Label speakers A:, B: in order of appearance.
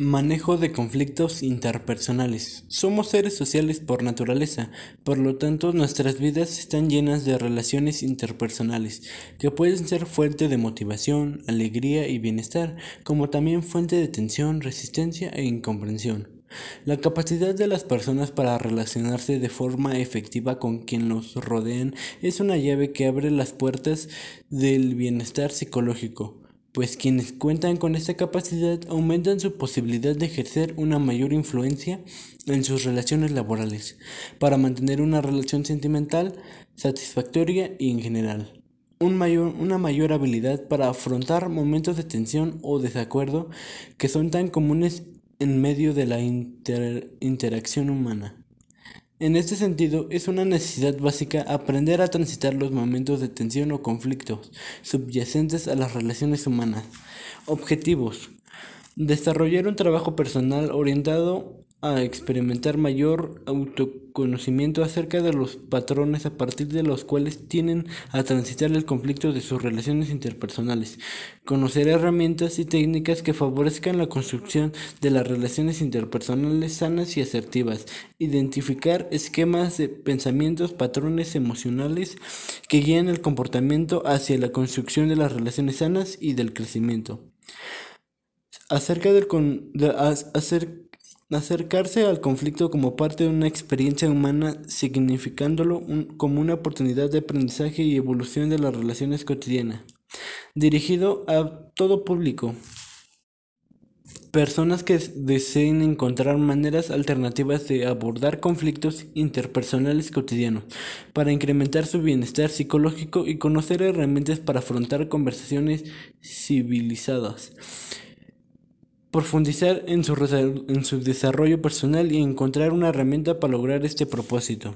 A: Manejo de conflictos interpersonales. Somos seres sociales por naturaleza, por lo tanto nuestras vidas están llenas de relaciones interpersonales, que pueden ser fuente de motivación, alegría y bienestar, como también fuente de tensión, resistencia e incomprensión. La capacidad de las personas para relacionarse de forma efectiva con quien los rodean es una llave que abre las puertas del bienestar psicológico pues quienes cuentan con esta capacidad aumentan su posibilidad de ejercer una mayor influencia en sus relaciones laborales, para mantener una relación sentimental satisfactoria y en general. una mayor habilidad para afrontar momentos de tensión o desacuerdo que son tan comunes en medio de la interacción humana. En este sentido, es una necesidad básica aprender a transitar los momentos de tensión o conflictos subyacentes a las relaciones humanas. Objetivos. Desarrollar un trabajo personal orientado a experimentar mayor autoconocimiento acerca de los patrones a partir de los cuales tienen a transitar el conflicto de sus relaciones interpersonales, conocer herramientas y técnicas que favorezcan la construcción de las relaciones interpersonales sanas y asertivas, identificar esquemas de pensamientos, patrones emocionales que guían el comportamiento hacia la construcción de las relaciones sanas y del crecimiento. Acerca del con, Acercarse al conflicto como parte de una experiencia humana, significándolo como una oportunidad de aprendizaje y evolución de las relaciones cotidianas. Dirigido a todo público. Personas que deseen encontrar maneras alternativas de abordar conflictos interpersonales cotidianos para incrementar su bienestar psicológico y conocer herramientas para afrontar conversaciones civilizadas profundizar en su, en su desarrollo personal y encontrar una herramienta para lograr este propósito.